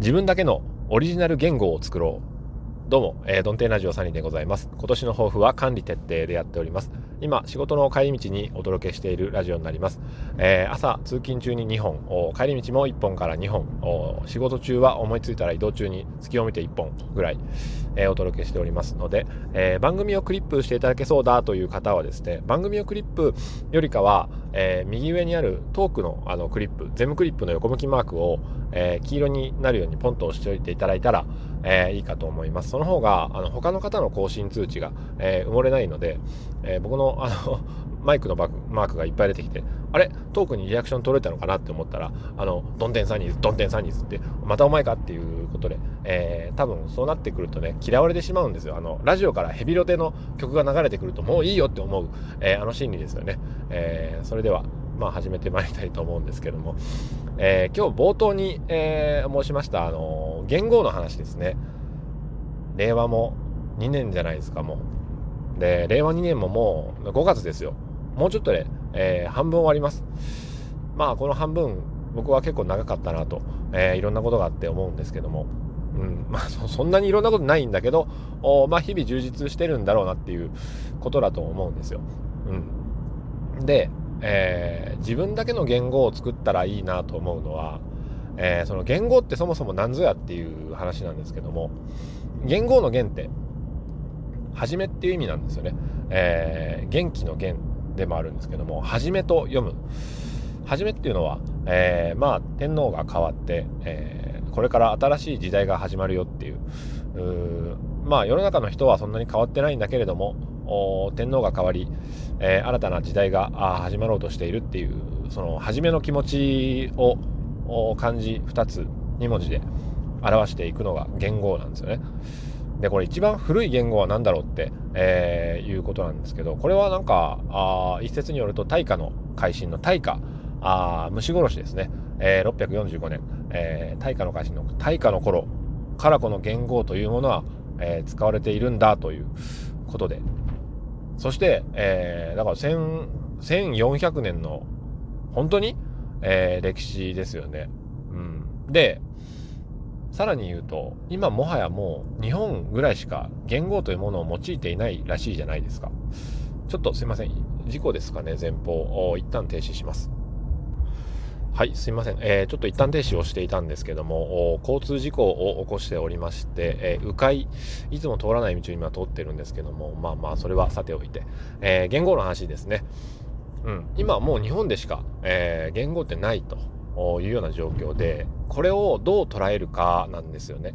自分だけのオリジナル言語を作ろう。どうも、えー、ドンテンラジオサニーでございます。今年の抱負は管理徹底でやっております。今、仕事の帰り道にお届けしているラジオになります。えー、朝、通勤中に2本、帰り道も1本から2本、仕事中は思いついたら移動中に隙を見て1本ぐらい、えー、お届けしておりますので、え番組をクリップしていただけそうだという方はですね、番組をクリップよりかは、え右上にあるトークのあのクリップ、ゼムクリップの横向きマークを、え黄色になるようにポンと押しておいていただいたら、えー、いいかと思います。その方が、あの、他の方の更新通知が、えー、埋もれないので、えー、僕の、あの、マイクのバマークがいっぱい出てきて、あれ？トークにリアクション取れたのかなって思ったら、あの、ドンテンサニーズ、ドンテンサニーズって、またお前かっていうことで、えー、多分そうなってくるとね、嫌われてしまうんですよ。あの、ラジオからヘビロテの曲が流れてくると、もういいよって思う、えー、あの心理ですよね。えー、それでは、まあ、始めてまいりたいと思うんですけども、えー、今日冒頭に、えー、申しました、あの言語の話ですね。令和も2年じゃないですか、もう。で、令和2年ももう5月ですよ。もうちょっとで、えー、半分終わります。まあ、この半分、僕は結構長かったなと、えー、いろんなことがあって思うんですけども、うん、まあそ、んなにいろんなことないんだけど、おまあ、日々充実してるんだろうなっていうことだと思うんですよ。うん。で、えー、自分だけの言語を作ったらいいなと思うのは、えー、その言語ってそもそも何ぞやっていう話なんですけども、言語の元って、はめっていう意味なんですよね。えー、元気の元でもあるんですけども、はじめと読む。はじめっていうのは、えー、まあ、天皇が変わって、えー、これから新しい時代が始まるよっていう、うまあ、世の中の人はそんなに変わってないんだけれども、天皇が変わり、えー、新たな時代が始まろうとしているっていう、その、初めの気持ちを漢字2つ、2文字で表していくのが言語なんですよね。で、これ一番古い言語は何だろうって、えー、いうことなんですけど、これはなんか、あ一説によると大化の改新の大化、あ虫殺しですね。えー、645年、えー、大化の改新の大化の頃からこの元号というものは、えー、使われているんだということで。そして、えー、だから1400年の本当に、えー、歴史ですよね。うん。で、さらに言うと、今もはやもう日本ぐらいしか言語というものを用いていないらしいじゃないですか。ちょっとすいません。事故ですかね、前方。一旦停止します。はい、すいません。えー、ちょっと一旦停止をしていたんですけども、交通事故を起こしておりまして、えー、迂回、いつも通らない道を今通ってるんですけども、まあまあ、それはさておいて、えー、言語の話ですね。うん、今はもう日本でしか、えー、言語ってないと。いうような状況でこれをどう捉えるかなんですよね。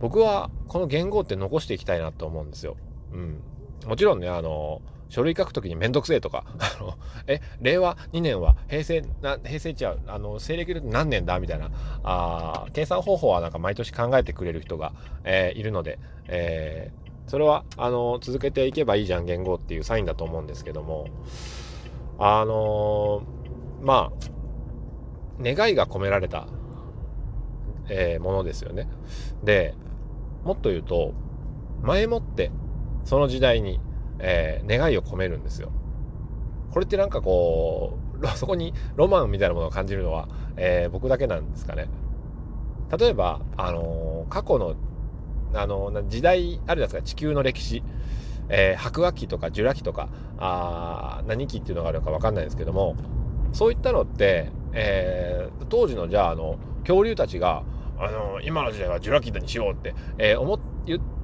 僕はこの言語って残していきたいなと思うんですよ、うん、もちろんねあの書類書くときにめんどくせえとか、あの、え、令和2年は平成、な、平成違う、あの、西暦で何年だみたいな、あ計算方法はなんか毎年考えてくれる人が、えー、いるので、えー、それは、あの、続けていけばいいじゃん、言語っていうサインだと思うんですけども、あの、まあ、願いが込められた、えー、ものですよね。で、もっと言うと、前もってその時代に、えー、願いを込めるんですよ。これってなんかこう、そこにロマンみたいなものを感じるのは、えー、僕だけなんですかね。例えば、あの、過去の、あの、時代あるじゃないですか、地球の歴史。えー、白亜紀とかジュラ紀とか、あ何紀っていうのがあるのかわかんないですけども、そういったのって、えー、当時のじゃああの恐竜たちがあの今の時代はジュラ紀にしようって、えー、思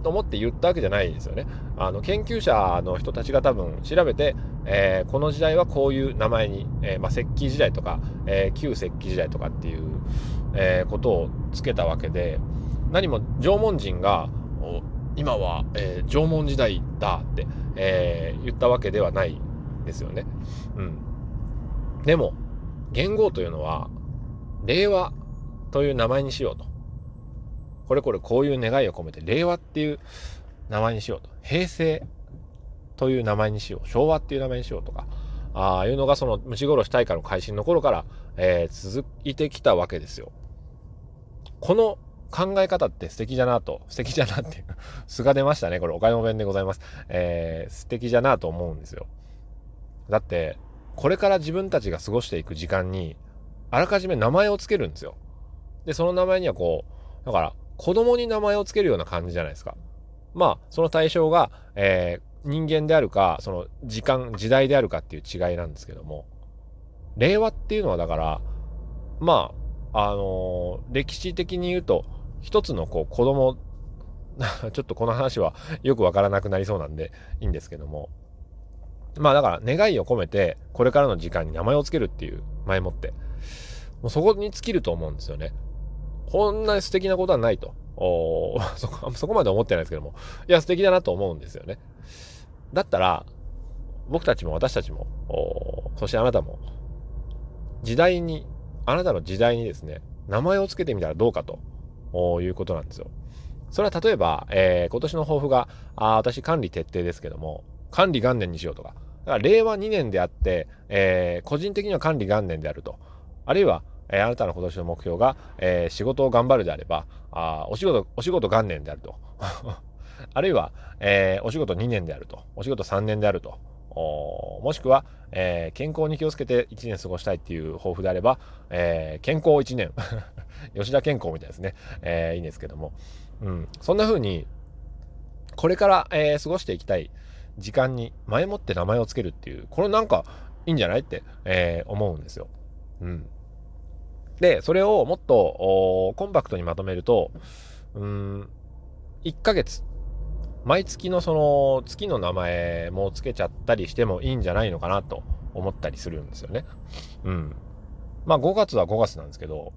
思って言ったわけじゃないですよね。あの研究者の人たちが多分調べて、えー、この時代はこういう名前に、えー、まあ、石器時代とか、え旧石器時代とかっていう、えことをつけたわけで何も縄文人が今は、え縄文時代だって、え言ったわけではないですよね。うん。でも元号というのは、令和という名前にしようと。これこれこういう願いを込めて、令和っていう名前にしようと。平成という名前にしよう。昭和っていう名前にしようとか、ああいうのがその虫殺し大会の改新の頃から、えー、続いてきたわけですよ。この考え方って素敵だなと、素敵だなっていう、素が出ましたね。これ岡山弁でございます。えー、素敵だなと思うんですよ。だって、これから自分たちが過ごしていく時間に、あらかじめ名前を付けるんですよ。で、その名前にはこう、だから、子供に名前を付けるような感じじゃないですか。まあ、その対象が、えー、人間であるか、その時間、時代であるかっていう違いなんですけども、令和っていうのはだから、まあ、あのー、歴史的に言うと、一つのこう子供、ちょっとこの話はよくわからなくなりそうなんでいいんですけども、まあだから願いを込めて、これからの時間に名前を付けるっていう前もって、もうそこに尽きると思うんですよね。こんな素敵なことはないと。お そこそこまで思ってないですけども、いや素敵だなと思うんですよね。だったら、僕たちも私たちも、そしてあなたも、時代に、あなたの時代にですね、名前を付けてみたらどうかということなんですよ。それは例えば、えー、今年の抱負が、あ私管理徹底ですけども、管理元年にしようとか、だから令和2年であって、えー、個人的には管理元年であると。あるいは、えー、あなたの今年の目標が、えー、仕事を頑張るであれば、あお仕事、お仕事元年であると。あるいは、えー、お仕事2年であると。お仕事3年であると。もしくは、えー、健康に気をつけて1年過ごしたいっていう抱負であれば、えー、健康1年。吉田健康みたいですね。えー、いいんですけども。うん。そんな風に、これから、え、過ごしていきたい時間に前もって名前を付けるっていう、これなんかいいんじゃないって、え、思うんですよ。うん。で、それをもっとコンパクトにまとめると、うん、1ヶ月、毎月のその月の名前も付けちゃったりしてもいいんじゃないのかなと思ったりするんですよね。うん。まあ5月は5月なんですけど、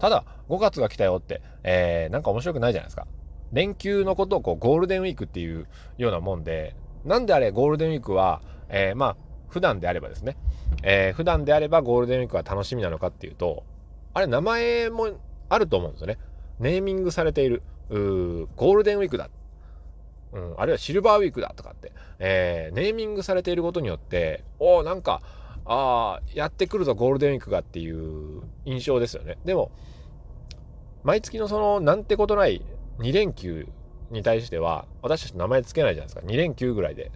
ただ5月が来たよって、えー、なんか面白くないじゃないですか。連休のことをこうゴールデンウィークっていうようなもんで、なんであれゴールデンウィークは、えー、まあ普段であればですね、えー、普段であればゴールデンウィークは楽しみなのかっていうと、あれ名前もあると思うんですよね。ネーミングされている、うーゴールデンウィークだ。うん、あるいはシルバーウィークだとかって、えー、ネーミングされていることによって、おお、なんか、ああ、やってくるぞゴールデンウィークがっていう印象ですよね。でも、毎月のその、なんてことない2連休に対しては、私たち名前つけないじゃないですか。2連休ぐらいで。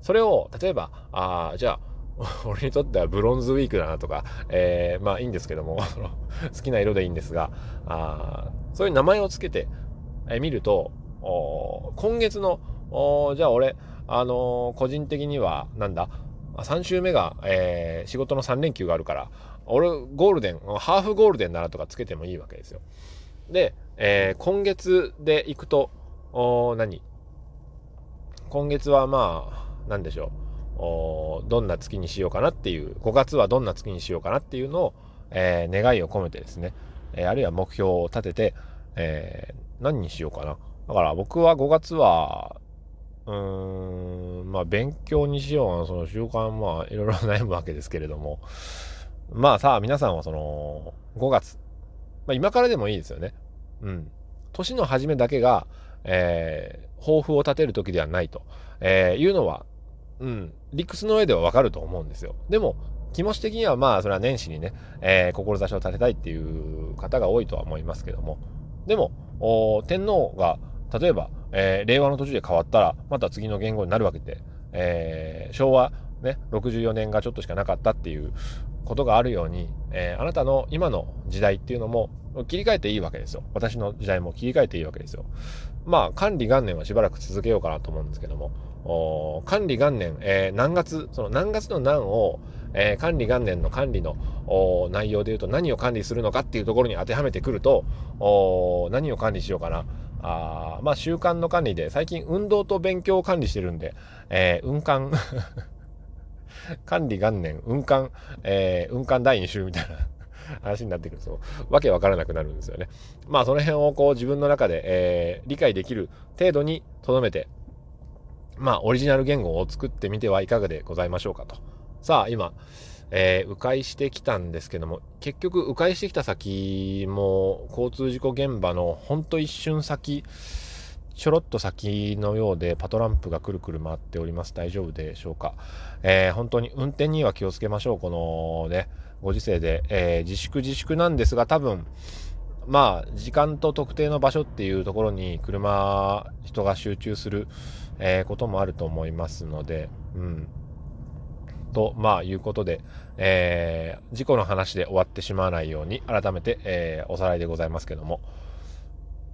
それを、例えば、ああ、じゃあ、俺にとってはブロンズウィークだなとか、えー、まあいいんですけども、好きな色でいいんですが、あそういう名前をつけて、え、見ると、今月の、じゃあ俺、あのー、個人的には、なんだ、3週目が、えー、仕事の3連休があるから、俺、ゴールデン、ハーフゴールデンだなとかつけてもいいわけですよ。で、えー、今月で行くと、何？今月はまあ、なんでしょう。どんな月にしようかなっていう5月はどんな月にしようかなっていうのを、えー、願いを込めてですね、えー、あるいは目標を立てて、えー、何にしようかなだから僕は5月はうーんまあ勉強にしようその習慣まあいろいろ 悩むわけですけれども。まあさあ皆さんはその5月、まあ、今からでもいいですよね。うん。年の初めだけが、えー、抱負を立てる時ではないと、えー、いうのはうん、理屈の上ではわかると思うんですよ。でも、気持ち的にはまあ、それは年始にね、えー、志を立てたいっていう方が多いとは思いますけども、でも、天皇が、例えば、えー、令和の途中で変わったら、また次の言語になるわけで、えー、昭和ね、64年がちょっとしかなかったっていうことがあるように、えー、あなたの今の時代っていうのも切り替えていいわけですよ。私の時代も切り替えていいわけですよ。まあ、管理元年はしばらく続けようかなと思うんですけども、管理元年、えー、何月、その何月の何を、えー、管理元年の管理の内容で言うと何を管理するのかっていうところに当てはめてくると、何を管理しようかな。あまあ習慣の管理で最近運動と勉強を管理してるんで、えー、運管 管理元年運管、えー、運管第2週みたいな 話になってくるとわけわからなくなるんですよね。まあその辺をこう自分の中で、えー、理解できる程度にとどめてまあ、オリジナル言語を作ってみてはいかがでございましょうかと。さあ、今、えー、迂回してきたんですけども、結局、迂回してきた先も、交通事故現場のほんと一瞬先、ちょろっと先のようで、パトランプがくるくる回っております。大丈夫でしょうか？えー、本当に運転には気をつけましょう。このね、ご時世で、えー、自粛自粛なんですが、多分、まあ、時間と特定の場所っていうところに車、人が集中する、えー、こともあると思いますので、うん。と、まあ、いうことで、えー、事故の話で終わってしまわないように、改めて、えー、おさらいでございますけども、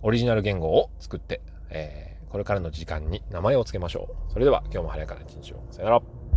オリジナル言語を作って、えー、これからの時間に名前を付けましょう。それでは、今日も晴れやかな一日を。さよなら。